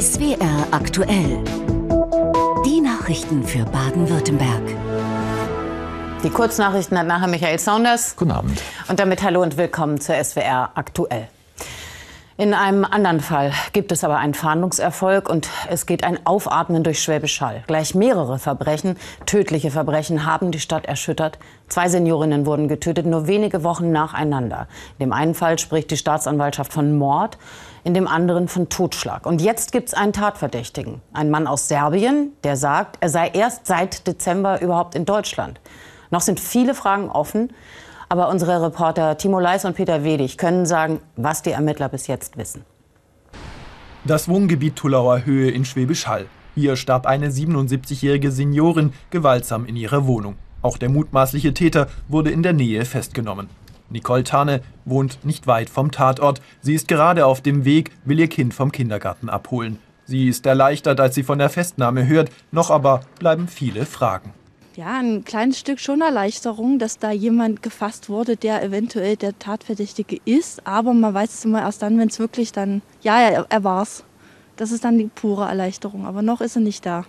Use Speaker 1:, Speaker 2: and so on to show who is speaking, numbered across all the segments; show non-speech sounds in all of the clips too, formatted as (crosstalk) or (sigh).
Speaker 1: SWR aktuell. Die Nachrichten für Baden-Württemberg.
Speaker 2: Die Kurznachrichten hat nachher Michael Saunders.
Speaker 3: Guten Abend.
Speaker 2: Und damit hallo und willkommen zur SWR aktuell. In einem anderen Fall gibt es aber einen Fahndungserfolg und es geht ein Aufatmen durch Schwäbisch Hall. Gleich mehrere Verbrechen, tödliche Verbrechen, haben die Stadt erschüttert. Zwei Seniorinnen wurden getötet, nur wenige Wochen nacheinander. In dem einen Fall spricht die Staatsanwaltschaft von Mord, in dem anderen von Totschlag. Und jetzt gibt es einen Tatverdächtigen, einen Mann aus Serbien, der sagt, er sei erst seit Dezember überhaupt in Deutschland. Noch sind viele Fragen offen. Aber unsere Reporter Timo Leis und Peter Wedig können sagen, was die Ermittler bis jetzt wissen.
Speaker 4: Das Wohngebiet Tullauer Höhe in Schwäbisch Hall. Hier starb eine 77-jährige Seniorin gewaltsam in ihrer Wohnung. Auch der mutmaßliche Täter wurde in der Nähe festgenommen. Nicole Tane wohnt nicht weit vom Tatort. Sie ist gerade auf dem Weg, will ihr Kind vom Kindergarten abholen. Sie ist erleichtert, als sie von der Festnahme hört, noch aber bleiben viele Fragen
Speaker 5: ja, ein kleines Stück schon Erleichterung, dass da jemand gefasst wurde, der eventuell der Tatverdächtige ist. Aber man weiß es immer erst dann, wenn es wirklich dann, ja, er, er war's. Das ist dann die pure Erleichterung. Aber noch ist er nicht da.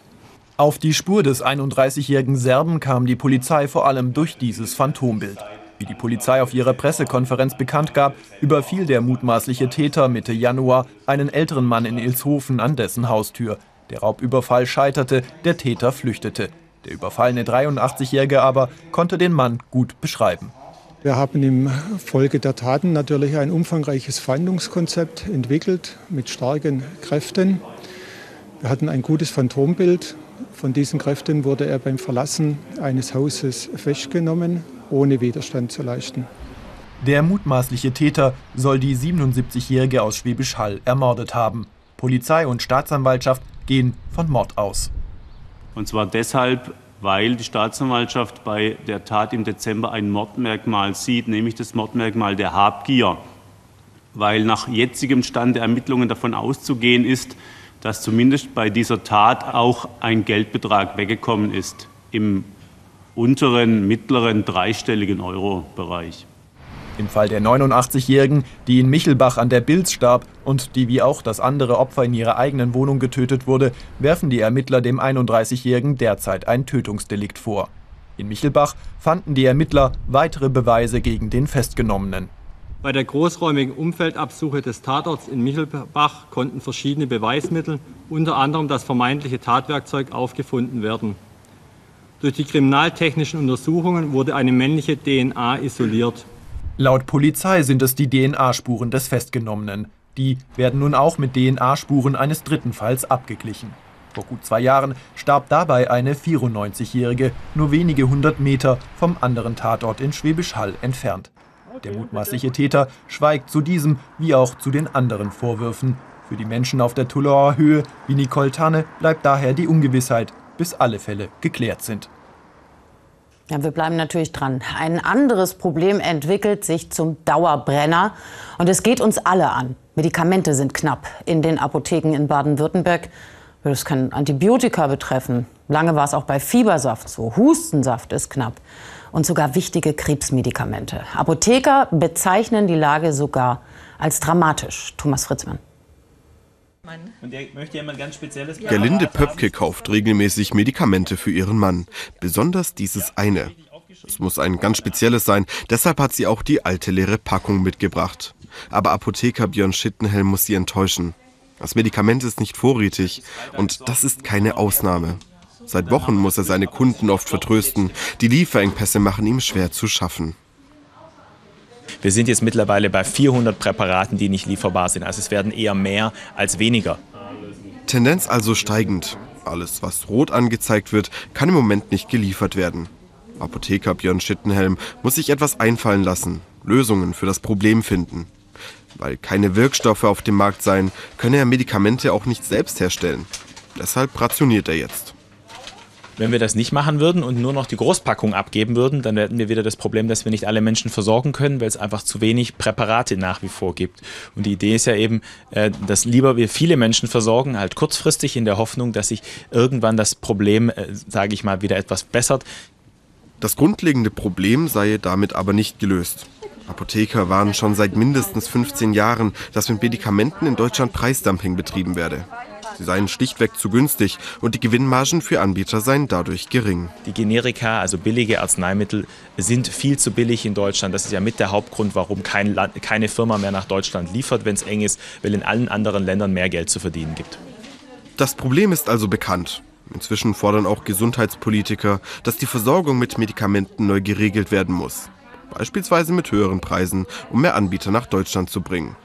Speaker 4: Auf die Spur des 31-jährigen Serben kam die Polizei vor allem durch dieses Phantombild. Wie die Polizei auf ihrer Pressekonferenz bekannt gab, überfiel der mutmaßliche Täter Mitte Januar einen älteren Mann in Ilshofen an dessen Haustür. Der Raubüberfall scheiterte, der Täter flüchtete. Der überfallene 83-Jährige aber konnte den Mann gut beschreiben.
Speaker 6: Wir haben im Folge der Taten natürlich ein umfangreiches Fahndungskonzept entwickelt mit starken Kräften. Wir hatten ein gutes Phantombild. Von diesen Kräften wurde er beim Verlassen eines Hauses festgenommen, ohne Widerstand zu leisten.
Speaker 4: Der mutmaßliche Täter soll die 77-Jährige aus Schwäbisch Hall ermordet haben. Polizei und Staatsanwaltschaft gehen von Mord aus.
Speaker 7: Und zwar deshalb, weil die Staatsanwaltschaft bei der Tat im Dezember ein Mordmerkmal sieht, nämlich das Mordmerkmal der Habgier. Weil nach jetzigem Stand der Ermittlungen davon auszugehen ist, dass zumindest bei dieser Tat auch ein Geldbetrag weggekommen ist im unteren, mittleren, dreistelligen Euro-Bereich.
Speaker 4: Im Fall der 89-Jährigen, die in Michelbach an der Bilz starb und die wie auch das andere Opfer in ihrer eigenen Wohnung getötet wurde, werfen die Ermittler dem 31-Jährigen derzeit ein Tötungsdelikt vor. In Michelbach fanden die Ermittler weitere Beweise gegen den Festgenommenen.
Speaker 8: Bei der großräumigen Umfeldabsuche des Tatorts in Michelbach konnten verschiedene Beweismittel, unter anderem das vermeintliche Tatwerkzeug, aufgefunden werden. Durch die kriminaltechnischen Untersuchungen wurde eine männliche DNA isoliert.
Speaker 4: Laut Polizei sind es die DNA-Spuren des Festgenommenen. Die werden nun auch mit DNA-Spuren eines dritten Falls abgeglichen. Vor gut zwei Jahren starb dabei eine 94-Jährige, nur wenige hundert Meter vom anderen Tatort in Schwäbisch Hall entfernt. Der mutmaßliche Täter schweigt zu diesem wie auch zu den anderen Vorwürfen. Für die Menschen auf der Tullauer Höhe wie Nicole Tanne bleibt daher die Ungewissheit, bis alle Fälle geklärt sind.
Speaker 2: Ja, wir bleiben natürlich dran. Ein anderes Problem entwickelt sich zum Dauerbrenner. Und es geht uns alle an. Medikamente sind knapp in den Apotheken in Baden-Württemberg. Das kann Antibiotika betreffen. Lange war es auch bei Fiebersaft so. Hustensaft ist knapp. Und sogar wichtige Krebsmedikamente. Apotheker bezeichnen die Lage sogar als dramatisch. Thomas Fritzmann.
Speaker 9: Und der möchte ja mal ganz spezielles
Speaker 10: Gerlinde Pöpke kauft regelmäßig Medikamente für ihren Mann. Besonders dieses eine. Es muss ein ganz spezielles sein, deshalb hat sie auch die alte leere Packung mitgebracht. Aber Apotheker Björn Schittenhelm muss sie enttäuschen. Das Medikament ist nicht vorrätig und das ist keine Ausnahme. Seit Wochen muss er seine Kunden oft vertrösten. Die Lieferengpässe machen ihm schwer zu schaffen.
Speaker 9: Wir sind jetzt mittlerweile bei 400 Präparaten, die nicht lieferbar sind. Also es werden eher mehr als weniger.
Speaker 10: Tendenz also steigend. Alles, was rot angezeigt wird, kann im Moment nicht geliefert werden. Apotheker Björn Schittenhelm muss sich etwas einfallen lassen, Lösungen für das Problem finden. Weil keine Wirkstoffe auf dem Markt seien, könne er Medikamente auch nicht selbst herstellen. Deshalb rationiert er jetzt.
Speaker 9: Wenn wir das nicht machen würden und nur noch die Großpackung abgeben würden, dann hätten wir wieder das Problem, dass wir nicht alle Menschen versorgen können, weil es einfach zu wenig Präparate nach wie vor gibt. Und die Idee ist ja eben, äh, dass lieber wir viele Menschen versorgen, halt kurzfristig in der Hoffnung, dass sich irgendwann das Problem, äh, sage ich mal, wieder etwas bessert.
Speaker 10: Das grundlegende Problem sei damit aber nicht gelöst. Apotheker warnen schon seit mindestens 15 Jahren, dass mit Medikamenten in Deutschland Preisdumping betrieben werde. Sie seien schlichtweg zu günstig und die Gewinnmargen für Anbieter seien dadurch gering.
Speaker 9: Die Generika, also billige Arzneimittel, sind viel zu billig in Deutschland. Das ist ja mit der Hauptgrund, warum kein Land, keine Firma mehr nach Deutschland liefert, wenn es eng ist, weil in allen anderen Ländern mehr Geld zu verdienen gibt.
Speaker 10: Das Problem ist also bekannt. Inzwischen fordern auch Gesundheitspolitiker, dass die Versorgung mit Medikamenten neu geregelt werden muss. Beispielsweise mit höheren Preisen, um mehr Anbieter nach Deutschland zu bringen.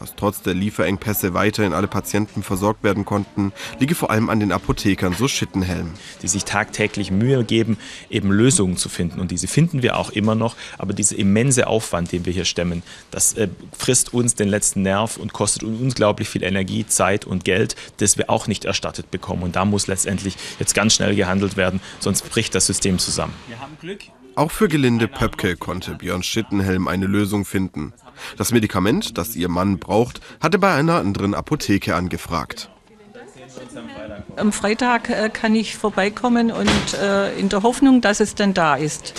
Speaker 10: Dass trotz der Lieferengpässe weiterhin alle Patienten versorgt werden konnten, liege vor allem an den Apothekern, so Schittenhelm.
Speaker 9: Die sich tagtäglich Mühe geben, eben Lösungen zu finden. Und diese finden wir auch immer noch. Aber dieser immense Aufwand, den wir hier stemmen, das äh, frisst uns den letzten Nerv und kostet uns unglaublich viel Energie, Zeit und Geld, das wir auch nicht erstattet bekommen. Und da muss letztendlich jetzt ganz schnell gehandelt werden, sonst bricht das System zusammen.
Speaker 10: Wir haben Glück. Auch für Gelinde Pöpke konnte Björn Schittenhelm eine Lösung finden. Das Medikament, das ihr Mann braucht, hatte bei einer anderen Apotheke angefragt.
Speaker 3: Am Freitag äh, kann ich vorbeikommen und äh, in der Hoffnung, dass es dann da ist.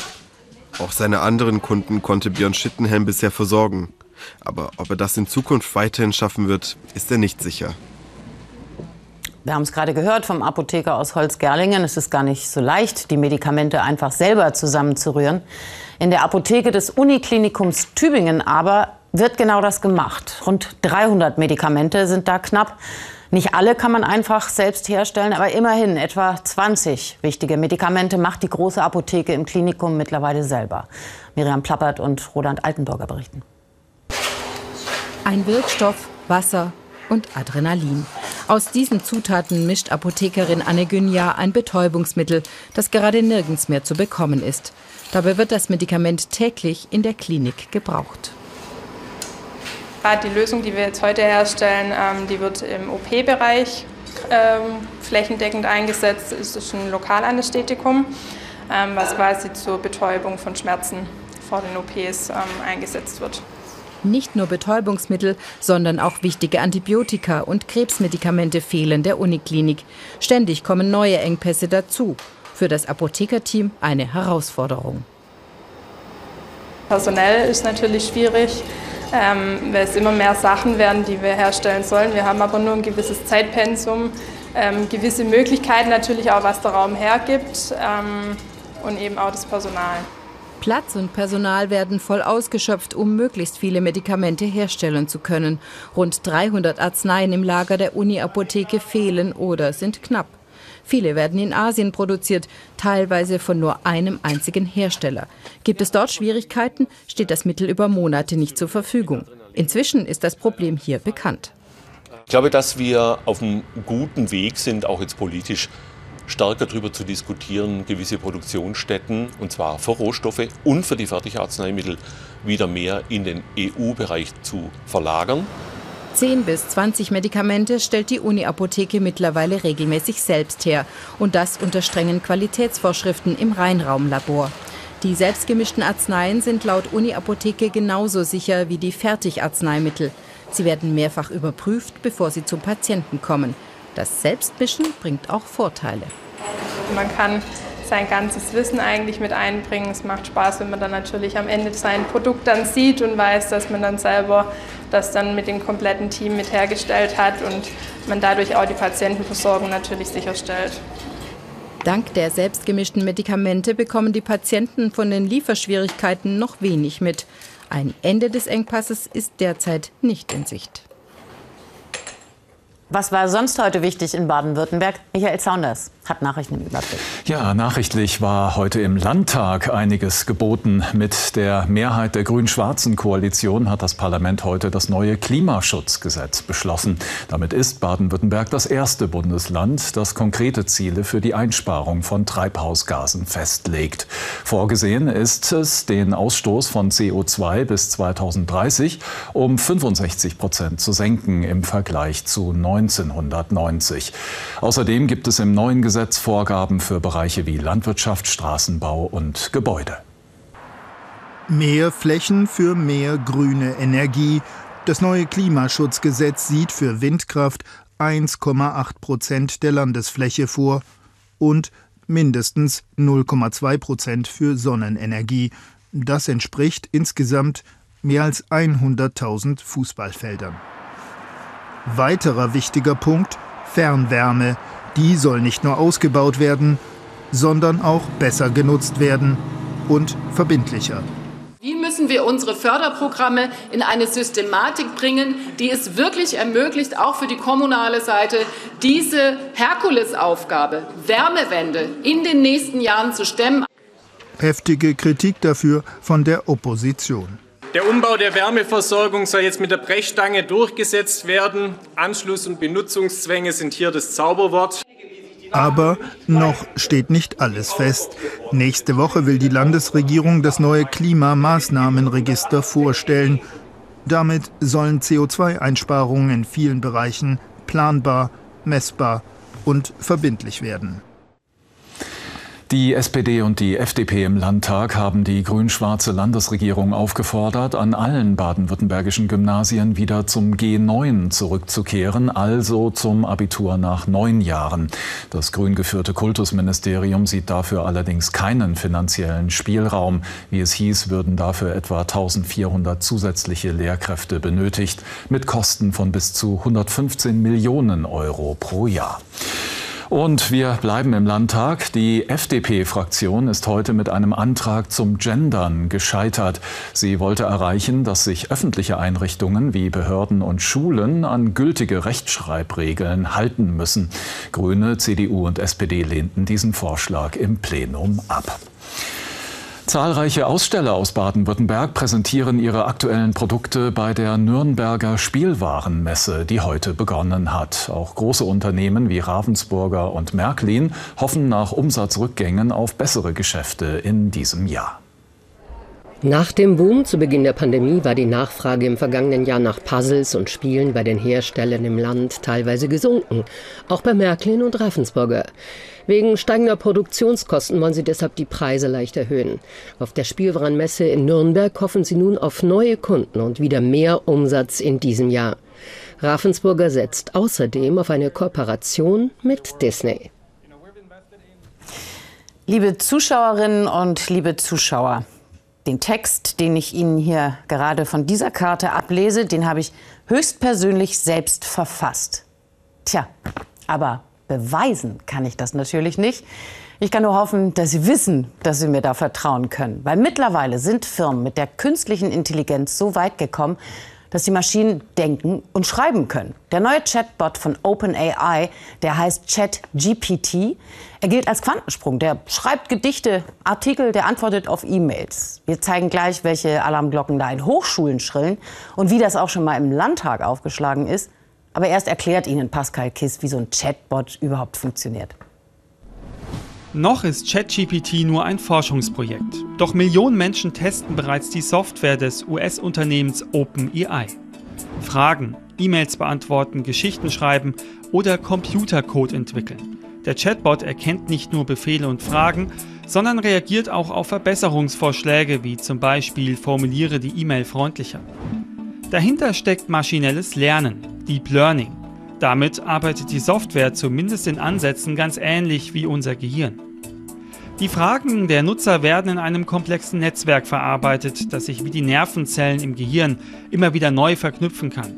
Speaker 10: Auch seine anderen Kunden konnte Björn Schittenhelm bisher versorgen. Aber ob er das in Zukunft weiterhin schaffen wird, ist er nicht sicher.
Speaker 2: Wir haben es gerade gehört vom Apotheker aus Holzgerlingen. Es ist gar nicht so leicht, die Medikamente einfach selber zusammenzurühren. In der Apotheke des Uniklinikums Tübingen aber wird genau das gemacht. Rund 300 Medikamente sind da knapp. Nicht alle kann man einfach selbst herstellen, aber immerhin etwa 20 wichtige Medikamente macht die große Apotheke im Klinikum mittlerweile selber. Miriam Plappert und Roland Altenburger berichten.
Speaker 11: Ein Wirkstoff, Wasser und Adrenalin. Aus diesen Zutaten mischt Apothekerin Anne Günja ein Betäubungsmittel, das gerade nirgends mehr zu bekommen ist. Dabei wird das Medikament täglich in der Klinik gebraucht.
Speaker 12: Die Lösung, die wir jetzt heute herstellen, ähm, die wird im OP-Bereich ähm, flächendeckend eingesetzt. Es ist ein Lokalanästhetikum, ähm, was quasi zur Betäubung von Schmerzen vor den OPs eingesetzt wird.
Speaker 11: Nicht nur Betäubungsmittel, sondern auch wichtige Antibiotika und Krebsmedikamente fehlen der Uniklinik. Ständig kommen neue Engpässe dazu. Für das Apothekerteam eine Herausforderung.
Speaker 12: Personell ist natürlich schwierig, ähm, weil es immer mehr Sachen werden, die wir herstellen sollen. Wir haben aber nur ein gewisses Zeitpensum, ähm, gewisse Möglichkeiten natürlich auch, was der Raum hergibt ähm, und eben auch das Personal.
Speaker 11: Platz und Personal werden voll ausgeschöpft, um möglichst viele Medikamente herstellen zu können. Rund 300 Arzneien im Lager der Uni-Apotheke fehlen oder sind knapp. Viele werden in Asien produziert, teilweise von nur einem einzigen Hersteller. Gibt es dort Schwierigkeiten, steht das Mittel über Monate nicht zur Verfügung. Inzwischen ist das Problem hier bekannt.
Speaker 13: Ich glaube, dass wir auf einem guten Weg sind, auch jetzt politisch stärker darüber zu diskutieren, gewisse Produktionsstätten, und zwar für Rohstoffe und für die Fertigarzneimittel, wieder mehr in den EU-Bereich zu verlagern.
Speaker 11: 10 bis 20 Medikamente stellt die Uni-Apotheke mittlerweile regelmäßig selbst her. Und das unter strengen Qualitätsvorschriften im Reinraumlabor. Die selbstgemischten Arzneien sind laut Uni-Apotheke genauso sicher wie die Fertigarzneimittel. Sie werden mehrfach überprüft, bevor sie zum Patienten kommen. Das Selbstmischen bringt auch Vorteile.
Speaker 12: Man kann sein ganzes Wissen eigentlich mit einbringen. Es macht Spaß, wenn man dann natürlich am Ende sein Produkt dann sieht und weiß, dass man dann selber das dann mit dem kompletten Team mit hergestellt hat und man dadurch auch die Patientenversorgung natürlich sicherstellt.
Speaker 11: Dank der selbstgemischten Medikamente bekommen die Patienten von den Lieferschwierigkeiten noch wenig mit. Ein Ende des Engpasses ist derzeit nicht in Sicht.
Speaker 2: Was war sonst heute wichtig in Baden-Württemberg? Michael Saunders hat Nachrichten im Überblick.
Speaker 14: Ja, nachrichtlich war heute im Landtag einiges geboten. Mit der Mehrheit der grün-schwarzen Koalition hat das Parlament heute das neue Klimaschutzgesetz beschlossen. Damit ist Baden-Württemberg das erste Bundesland, das konkrete Ziele für die Einsparung von Treibhausgasen festlegt. Vorgesehen ist es, den Ausstoß von CO2 bis 2030 um 65 Prozent zu senken im Vergleich zu 1990. Außerdem gibt es im neuen Gesetz Vorgaben für Bereiche wie Landwirtschaft, Straßenbau und Gebäude.
Speaker 15: Mehr Flächen für mehr grüne Energie. Das neue Klimaschutzgesetz sieht für Windkraft 1,8 Prozent der Landesfläche vor und mindestens 0,2 Prozent für Sonnenenergie. Das entspricht insgesamt mehr als 100.000 Fußballfeldern. Weiterer wichtiger Punkt Fernwärme. Die soll nicht nur ausgebaut werden, sondern auch besser genutzt werden und verbindlicher.
Speaker 16: Wie müssen wir unsere Förderprogramme in eine Systematik bringen, die es wirklich ermöglicht, auch für die kommunale Seite, diese Herkulesaufgabe, Wärmewende in den nächsten Jahren zu stemmen?
Speaker 15: Heftige Kritik dafür von der Opposition.
Speaker 17: Der Umbau der Wärmeversorgung soll jetzt mit der Brechstange durchgesetzt werden. Anschluss- und Benutzungszwänge sind hier das Zauberwort.
Speaker 15: Aber noch steht nicht alles fest. Nächste Woche will die Landesregierung das neue Klimamaßnahmenregister vorstellen. Damit sollen CO2-Einsparungen in vielen Bereichen planbar, messbar und verbindlich werden.
Speaker 14: Die SPD und die FDP im Landtag haben die grün-schwarze Landesregierung aufgefordert, an allen baden-württembergischen Gymnasien wieder zum G9 zurückzukehren, also zum Abitur nach neun Jahren. Das grün geführte Kultusministerium sieht dafür allerdings keinen finanziellen Spielraum. Wie es hieß, würden dafür etwa 1400 zusätzliche Lehrkräfte benötigt, mit Kosten von bis zu 115 Millionen Euro pro Jahr. Und wir bleiben im Landtag. Die FDP-Fraktion ist heute mit einem Antrag zum Gendern gescheitert. Sie wollte erreichen, dass sich öffentliche Einrichtungen wie Behörden und Schulen an gültige Rechtschreibregeln halten müssen. Grüne, CDU und SPD lehnten diesen Vorschlag im Plenum ab. Zahlreiche Aussteller aus Baden-Württemberg präsentieren ihre aktuellen Produkte bei der Nürnberger Spielwarenmesse, die heute begonnen hat. Auch große Unternehmen wie Ravensburger und Märklin hoffen nach Umsatzrückgängen auf bessere Geschäfte in diesem Jahr.
Speaker 18: Nach dem Boom zu Beginn der Pandemie war die Nachfrage im vergangenen Jahr nach Puzzles und Spielen bei den Herstellern im Land teilweise gesunken, auch bei Märklin und Ravensburger. Wegen steigender Produktionskosten wollen sie deshalb die Preise leicht erhöhen. Auf der Spielwarenmesse in Nürnberg hoffen sie nun auf neue Kunden und wieder mehr Umsatz in diesem Jahr. Ravensburger setzt außerdem auf eine Kooperation mit Disney.
Speaker 2: Liebe Zuschauerinnen und liebe Zuschauer, den Text, den ich Ihnen hier gerade von dieser Karte ablese, den habe ich höchstpersönlich selbst verfasst. Tja, aber beweisen kann ich das natürlich nicht. Ich kann nur hoffen, dass Sie wissen, dass Sie mir da vertrauen können. Weil mittlerweile sind Firmen mit der künstlichen Intelligenz so weit gekommen, dass die Maschinen denken und schreiben können. Der neue Chatbot von OpenAI, der heißt ChatGPT, er gilt als Quantensprung. Der schreibt Gedichte, Artikel, der antwortet auf E-Mails. Wir zeigen gleich, welche Alarmglocken da in Hochschulen schrillen und wie das auch schon mal im Landtag aufgeschlagen ist. Aber erst erklärt Ihnen Pascal Kiss, wie so ein Chatbot überhaupt funktioniert.
Speaker 19: Noch ist ChatGPT nur ein Forschungsprojekt. Doch Millionen Menschen testen bereits die Software des US-Unternehmens OpenAI. Fragen, E-Mails beantworten, Geschichten schreiben oder Computercode entwickeln. Der Chatbot erkennt nicht nur Befehle und Fragen, sondern reagiert auch auf Verbesserungsvorschläge wie zum Beispiel formuliere die E-Mail freundlicher. Dahinter steckt maschinelles Lernen, Deep Learning. Damit arbeitet die Software zumindest in Ansätzen ganz ähnlich wie unser Gehirn. Die Fragen der Nutzer werden in einem komplexen Netzwerk verarbeitet, das sich wie die Nervenzellen im Gehirn immer wieder neu verknüpfen kann.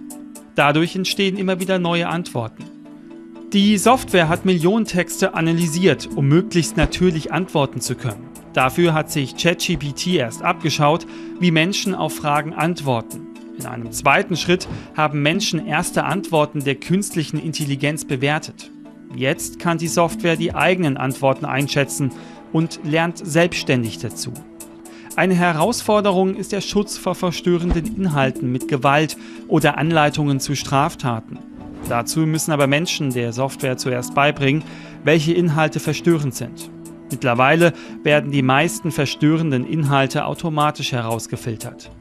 Speaker 19: Dadurch entstehen immer wieder neue Antworten. Die Software hat Millionen Texte analysiert, um möglichst natürlich antworten zu können. Dafür hat sich ChatGPT erst abgeschaut, wie Menschen auf Fragen antworten. In einem zweiten Schritt haben Menschen erste Antworten der künstlichen Intelligenz bewertet. Jetzt kann die Software die eigenen Antworten einschätzen und lernt selbstständig dazu. Eine Herausforderung ist der Schutz vor verstörenden Inhalten mit Gewalt oder Anleitungen zu Straftaten. Dazu müssen aber Menschen der Software zuerst beibringen, welche Inhalte verstörend sind. Mittlerweile werden die meisten verstörenden Inhalte automatisch herausgefiltert.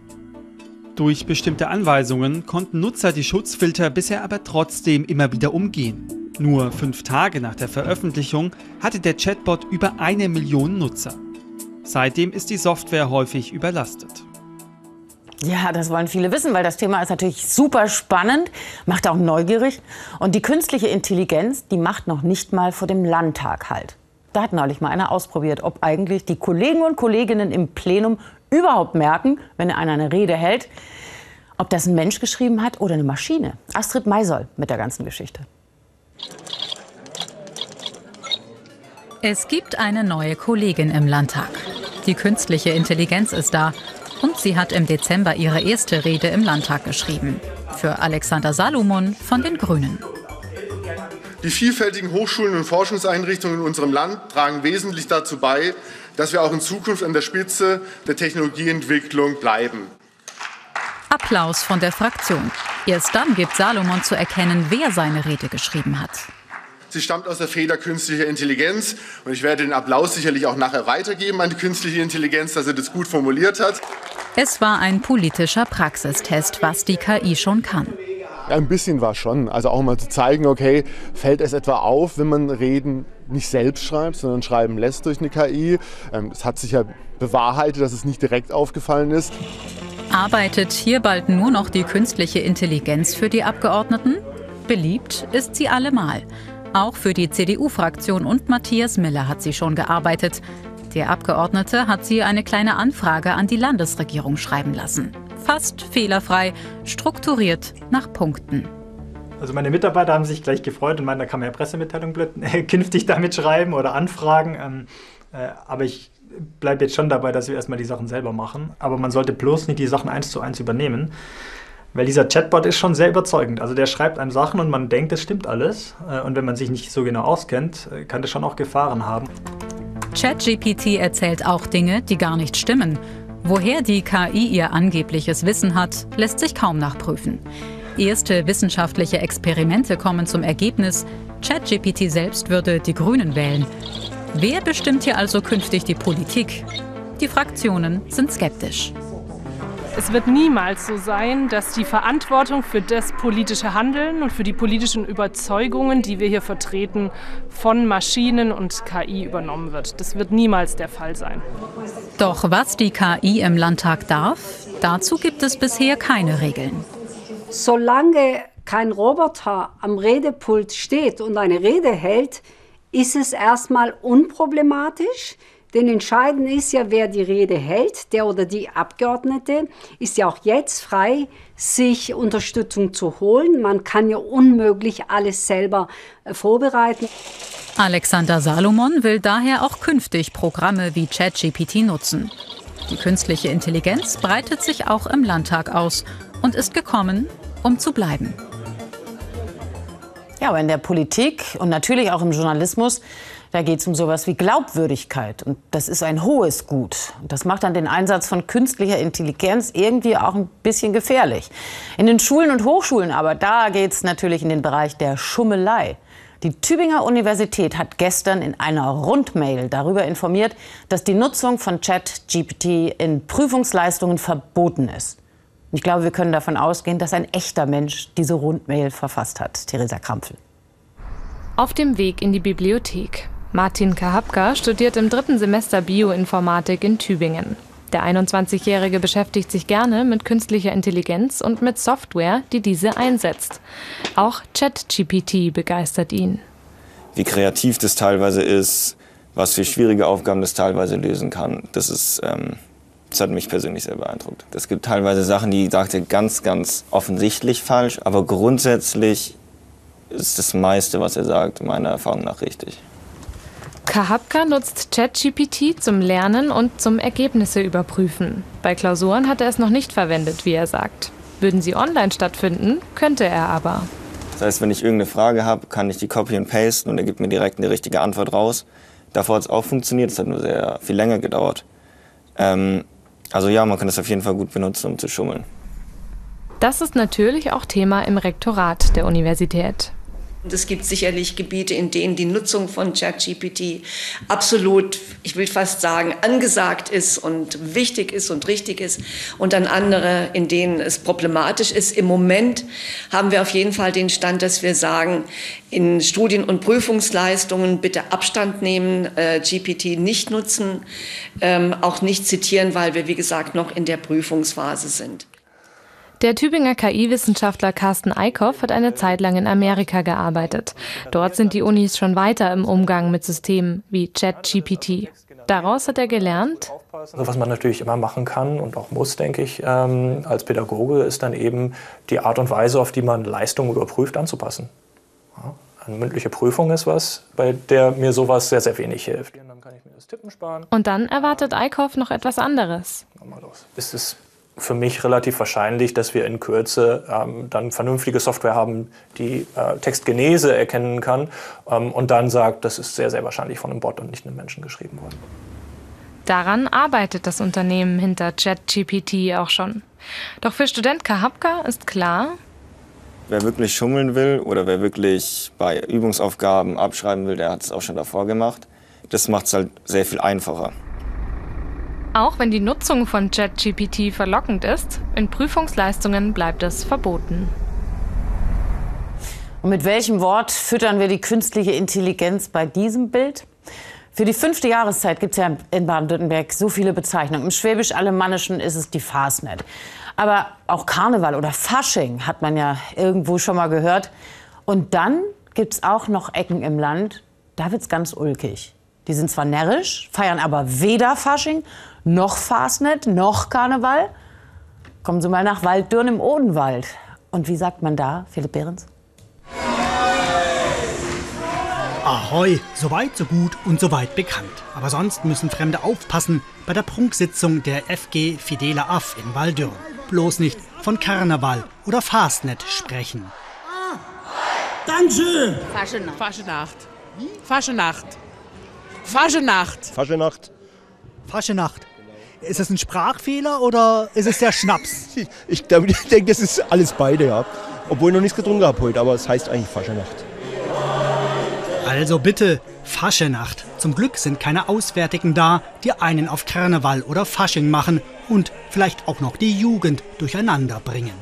Speaker 19: Durch bestimmte Anweisungen konnten Nutzer die Schutzfilter bisher aber trotzdem immer wieder umgehen. Nur fünf Tage nach der Veröffentlichung hatte der Chatbot über eine Million Nutzer. Seitdem ist die Software häufig überlastet.
Speaker 2: Ja, das wollen viele wissen, weil das Thema ist natürlich super spannend, macht auch neugierig. Und die künstliche Intelligenz, die macht noch nicht mal vor dem Landtag halt. Da hat neulich mal einer ausprobiert, ob eigentlich die Kollegen und Kolleginnen im Plenum überhaupt merken, wenn einer eine Rede hält, ob das ein Mensch geschrieben hat oder eine Maschine. Astrid Maisoll mit der ganzen Geschichte.
Speaker 20: Es gibt eine neue Kollegin im Landtag. Die künstliche Intelligenz ist da und sie hat im Dezember ihre erste Rede im Landtag geschrieben. Für Alexander Salomon von den Grünen.
Speaker 21: Die vielfältigen Hochschulen und Forschungseinrichtungen in unserem Land tragen wesentlich dazu bei, dass wir auch in Zukunft an der Spitze der Technologieentwicklung bleiben.
Speaker 20: Applaus von der Fraktion. Erst dann gibt Salomon zu erkennen, wer seine Rede geschrieben hat.
Speaker 21: Sie stammt aus der Feder künstlicher Intelligenz und ich werde den Applaus sicherlich auch nachher weitergeben an die künstliche Intelligenz, dass sie das gut formuliert hat.
Speaker 20: Es war ein politischer Praxistest, was die KI schon kann.
Speaker 22: Ein bisschen war schon. Also auch mal zu zeigen, okay, fällt es etwa auf, wenn man Reden nicht selbst schreibt, sondern schreiben lässt durch eine KI. Ähm, es hat sich ja bewahrheitet, dass es nicht direkt aufgefallen ist.
Speaker 20: Arbeitet hier bald nur noch die künstliche Intelligenz für die Abgeordneten? Beliebt ist sie allemal. Auch für die CDU-Fraktion und Matthias Miller hat sie schon gearbeitet. Der Abgeordnete hat sie eine kleine Anfrage an die Landesregierung schreiben lassen. Fast fehlerfrei, strukturiert nach Punkten.
Speaker 23: Also meine Mitarbeiter haben sich gleich gefreut und meinen, da kann man ja Pressemitteilungen (laughs) künftig damit schreiben oder anfragen. Ähm, äh, aber ich bleibe jetzt schon dabei, dass wir erstmal die Sachen selber machen. Aber man sollte bloß nicht die Sachen eins zu eins übernehmen. Weil dieser Chatbot ist schon sehr überzeugend. Also der schreibt einem Sachen und man denkt, das stimmt alles. Äh, und wenn man sich nicht so genau auskennt, äh, kann das schon auch Gefahren haben.
Speaker 20: ChatGPT erzählt auch Dinge, die gar nicht stimmen. Woher die KI ihr angebliches Wissen hat, lässt sich kaum nachprüfen. Erste wissenschaftliche Experimente kommen zum Ergebnis, ChatGPT selbst würde die Grünen wählen. Wer bestimmt hier also künftig die Politik? Die Fraktionen sind skeptisch.
Speaker 24: Es wird niemals so sein, dass die Verantwortung für das politische Handeln und für die politischen Überzeugungen, die wir hier vertreten, von Maschinen und KI übernommen wird. Das wird niemals der Fall sein.
Speaker 20: Doch was die KI im Landtag darf, dazu gibt es bisher keine Regeln.
Speaker 25: Solange kein Roboter am Redepult steht und eine Rede hält, ist es erstmal unproblematisch. Denn entscheidend ist ja, wer die Rede hält, der oder die Abgeordnete ist ja auch jetzt frei, sich Unterstützung zu holen. Man kann ja unmöglich alles selber äh, vorbereiten.
Speaker 20: Alexander Salomon will daher auch künftig Programme wie ChatGPT nutzen. Die künstliche Intelligenz breitet sich auch im Landtag aus und ist gekommen, um zu bleiben.
Speaker 2: Ja, aber in der Politik und natürlich auch im Journalismus da geht es um sowas wie Glaubwürdigkeit. Und das ist ein hohes Gut. Und das macht dann den Einsatz von künstlicher Intelligenz irgendwie auch ein bisschen gefährlich. In den Schulen und Hochschulen aber, da geht es natürlich in den Bereich der Schummelei. Die Tübinger Universität hat gestern in einer Rundmail darüber informiert, dass die Nutzung von ChatGPT in Prüfungsleistungen verboten ist. Ich glaube, wir können davon ausgehen, dass ein echter Mensch diese Rundmail verfasst hat. Theresa Krampfel.
Speaker 26: Auf dem Weg in die Bibliothek. Martin Kahapka studiert im dritten Semester Bioinformatik in Tübingen. Der 21-Jährige beschäftigt sich gerne mit künstlicher Intelligenz und mit Software, die diese einsetzt. Auch ChatGPT begeistert ihn.
Speaker 27: Wie kreativ das teilweise ist, was für schwierige Aufgaben das teilweise lösen kann, das ist, ähm, das hat mich persönlich sehr beeindruckt. Es gibt teilweise Sachen, die sagte ganz, ganz offensichtlich falsch, aber grundsätzlich ist das meiste, was er sagt, meiner Erfahrung nach richtig.
Speaker 26: Kahapka nutzt ChatGPT zum Lernen und zum Ergebnisse überprüfen. Bei Klausuren hat er es noch nicht verwendet, wie er sagt. Würden sie online stattfinden, könnte er aber.
Speaker 27: Das heißt, wenn ich irgendeine Frage habe, kann ich die copy und pasten und er gibt mir direkt eine richtige Antwort raus. Davor hat es auch funktioniert, es hat nur sehr viel länger gedauert. Ähm, also ja, man kann es auf jeden Fall gut benutzen, um zu schummeln.
Speaker 26: Das ist natürlich auch Thema im Rektorat der Universität.
Speaker 28: Und es gibt sicherlich Gebiete, in denen die Nutzung von ChatGPT absolut, ich will fast sagen, angesagt ist und wichtig ist und richtig ist. Und dann andere, in denen es problematisch ist. Im Moment haben wir auf jeden Fall den Stand, dass wir sagen, in Studien- und Prüfungsleistungen bitte Abstand nehmen, äh, GPT nicht nutzen, ähm, auch nicht zitieren, weil wir, wie gesagt, noch in der Prüfungsphase sind.
Speaker 26: Der Tübinger KI-Wissenschaftler Carsten Eickhoff hat eine Zeit lang in Amerika gearbeitet. Dort sind die Unis schon weiter im Umgang mit Systemen wie ChatGPT. Daraus hat er gelernt,
Speaker 29: also was man natürlich immer machen kann und auch muss, denke ich, ähm, als Pädagoge, ist dann eben die Art und Weise, auf die man Leistungen überprüft, anzupassen. Ja, Eine mündliche Prüfung ist was, bei der mir sowas sehr, sehr wenig hilft. Und dann
Speaker 26: erwartet Eickhoff noch etwas anderes.
Speaker 29: Es ist für mich relativ wahrscheinlich, dass wir in Kürze ähm, dann vernünftige Software haben, die äh, Textgenese erkennen kann ähm, und dann sagt, das ist sehr, sehr wahrscheinlich von einem Bot und nicht einem Menschen geschrieben worden.
Speaker 26: Daran arbeitet das Unternehmen hinter ChatGPT auch schon. Doch für Student Kahapka ist klar,
Speaker 27: wer wirklich schummeln will oder wer wirklich bei Übungsaufgaben abschreiben will, der hat es auch schon davor gemacht. Das macht es halt sehr viel einfacher.
Speaker 26: Auch wenn die Nutzung von ChatGPT verlockend ist, in Prüfungsleistungen bleibt es verboten.
Speaker 2: Und mit welchem Wort füttern wir die künstliche Intelligenz bei diesem Bild? Für die fünfte Jahreszeit gibt es ja in Baden-Württemberg so viele Bezeichnungen. Im Schwäbisch-Alemannischen ist es die Fastnet. Aber auch Karneval oder Fasching hat man ja irgendwo schon mal gehört. Und dann gibt es auch noch Ecken im Land, da wird es ganz ulkig. Die sind zwar närrisch, feiern aber weder Fasching noch Fastnet noch Karneval. Kommen Sie mal nach Walddürn im Odenwald. Und wie sagt man da, Philipp Behrens?
Speaker 30: Ahoi, so weit, so gut und so weit bekannt. Aber sonst müssen Fremde aufpassen bei der Prunksitzung der FG Fidela Aff in Walldürn. Bloß nicht von Karneval oder Fastnet sprechen. Ah,
Speaker 31: Dankeschön! Faschenacht. Faschenacht. Faschenacht. Faschenacht.
Speaker 30: Faschenacht. Faschenacht. Ist das ein Sprachfehler oder ist es der Schnaps? (laughs)
Speaker 31: ich, ich denke, das ist alles beide, ja. Obwohl ich noch nichts getrunken habe heute, aber es heißt eigentlich Faschenacht.
Speaker 30: Also bitte, Faschenacht. Zum Glück sind keine Auswärtigen da, die einen auf Karneval oder Fasching machen und vielleicht auch noch die Jugend durcheinander bringen.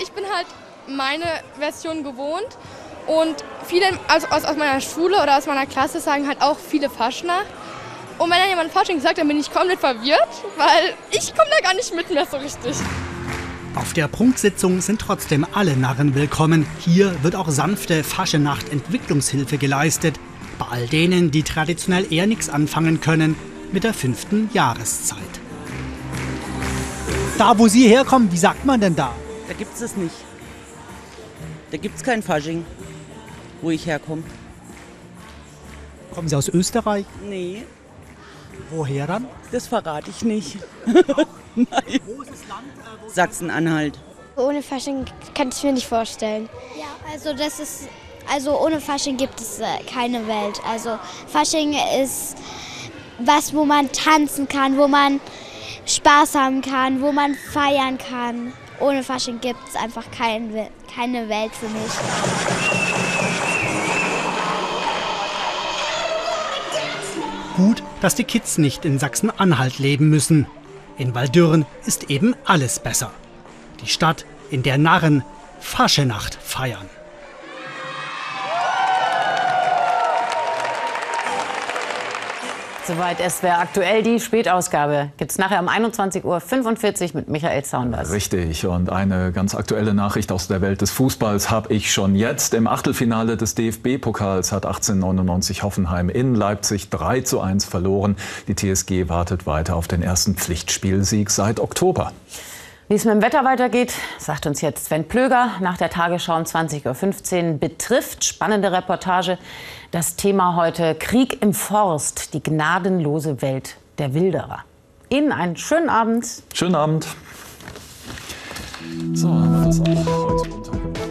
Speaker 32: Ich bin halt meine Version gewohnt und viele also aus, aus meiner Schule oder aus meiner Klasse sagen halt auch viele Faschnacht. Und wenn dann jemand Fasching sagt, dann bin ich komplett verwirrt, weil ich komme da gar nicht mit mehr so richtig.
Speaker 30: Auf der Prunksitzung sind trotzdem alle Narren willkommen. Hier wird auch sanfte Faschenacht Entwicklungshilfe geleistet. Bei all denen, die traditionell eher nichts anfangen können mit der fünften Jahreszeit. Da, wo Sie herkommen, wie sagt man denn da?
Speaker 33: Da gibt es es nicht. Da gibt es kein Fasching, wo ich herkomme.
Speaker 30: Kommen Sie aus Österreich?
Speaker 33: Nee.
Speaker 30: Woher dann?
Speaker 33: Das verrate ich nicht. Nein. Großes Land? Sachsen-Anhalt.
Speaker 34: Ohne Fasching kann ich mir nicht vorstellen.
Speaker 35: Ja, also das ist, also ohne Fasching gibt es äh, keine Welt. Also Fasching ist was, wo man tanzen kann, wo man Spaß haben kann, wo man feiern kann. Ohne Fasching gibt es einfach kein, keine Welt für mich.
Speaker 30: Gut, dass die Kids nicht in Sachsen-Anhalt leben müssen. In Waldürn ist eben alles besser. Die Stadt, in der Narren Faschenacht feiern.
Speaker 2: Soweit es wäre aktuell die Spätausgabe. Gibt es nachher um 21.45 Uhr mit Michael Saunders.
Speaker 14: Richtig. Und eine ganz aktuelle Nachricht aus der Welt des Fußballs habe ich schon jetzt. Im Achtelfinale des DFB-Pokals hat 1899 Hoffenheim in Leipzig 3 zu 1 verloren. Die TSG wartet weiter auf den ersten Pflichtspielsieg seit Oktober.
Speaker 2: Wie es mit dem Wetter weitergeht, sagt uns jetzt Sven Plöger nach der Tagesschau um 20.15 Uhr. Betrifft spannende Reportage das Thema heute Krieg im Forst, die gnadenlose Welt der Wilderer. Ihnen einen schönen Abend.
Speaker 14: Schönen Abend. So, haben wir das auch heute untergebracht.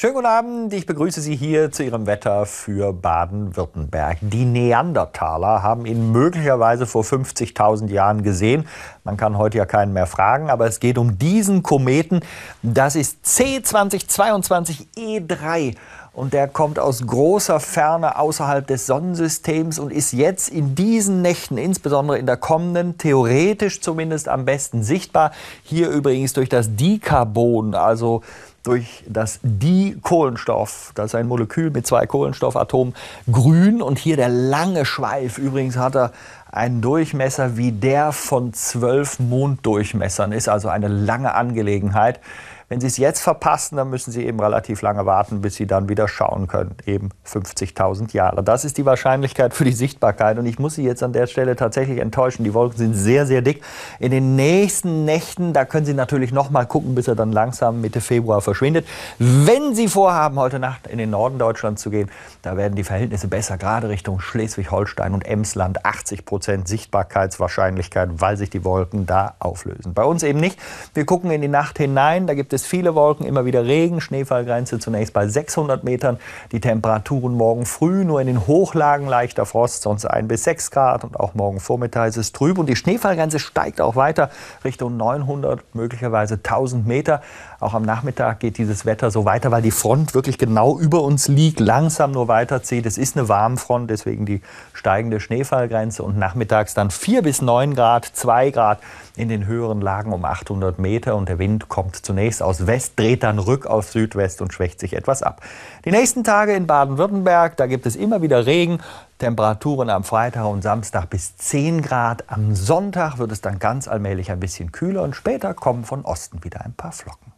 Speaker 36: Schönen guten Abend, ich begrüße Sie hier zu Ihrem Wetter für Baden-Württemberg. Die Neandertaler haben ihn möglicherweise vor 50.000 Jahren gesehen. Man kann heute ja keinen mehr fragen, aber es geht um diesen Kometen. Das ist C2022E3 und der kommt aus großer Ferne außerhalb des Sonnensystems und ist jetzt in diesen Nächten, insbesondere in der kommenden, theoretisch zumindest am besten sichtbar. Hier übrigens durch das Dicarbon, also durch das Dikohlenstoff, das ist ein Molekül mit zwei Kohlenstoffatomen, grün. Und hier der lange Schweif. Übrigens hat er einen Durchmesser wie der von zwölf Monddurchmessern. Ist also eine lange Angelegenheit. Wenn Sie es jetzt verpassen, dann müssen Sie eben relativ lange warten, bis Sie dann wieder schauen können. Eben 50.000 Jahre. Das ist die Wahrscheinlichkeit für die Sichtbarkeit. Und ich muss Sie jetzt an der Stelle tatsächlich enttäuschen. Die Wolken sind sehr, sehr dick. In den nächsten Nächten, da können Sie natürlich noch mal gucken, bis er dann langsam Mitte Februar verschwindet. Wenn Sie vorhaben, heute Nacht in den Norden Deutschlands zu gehen, da werden die Verhältnisse besser, gerade Richtung Schleswig-Holstein und Emsland. 80 Prozent Sichtbarkeitswahrscheinlichkeit, weil sich die Wolken da auflösen. Bei uns eben nicht. Wir gucken in die Nacht hinein. Da gibt es viele Wolken, immer wieder Regen. Schneefallgrenze zunächst bei 600 Metern. Die Temperaturen morgen früh nur in den Hochlagen leichter Frost, sonst 1 bis 6 Grad. Und auch morgen Vormittag ist es trüb. Und die Schneefallgrenze steigt auch weiter Richtung 900, möglicherweise 1000 Meter. Auch am Nachmittag geht dieses Wetter so weiter, weil die Front wirklich genau über uns liegt, langsam nur weiterzieht. Es ist eine Warmfront, deswegen die steigende Schneefallgrenze und nachmittags dann 4 bis 9 Grad, 2 Grad in den höheren Lagen um 800 Meter und der Wind kommt zunächst aus West, dreht dann rück auf Südwest und schwächt sich etwas ab. Die nächsten Tage in Baden-Württemberg, da gibt es immer wieder Regen, Temperaturen am Freitag und Samstag bis 10 Grad. Am Sonntag wird es dann ganz allmählich ein bisschen kühler und später kommen von Osten wieder ein paar Flocken.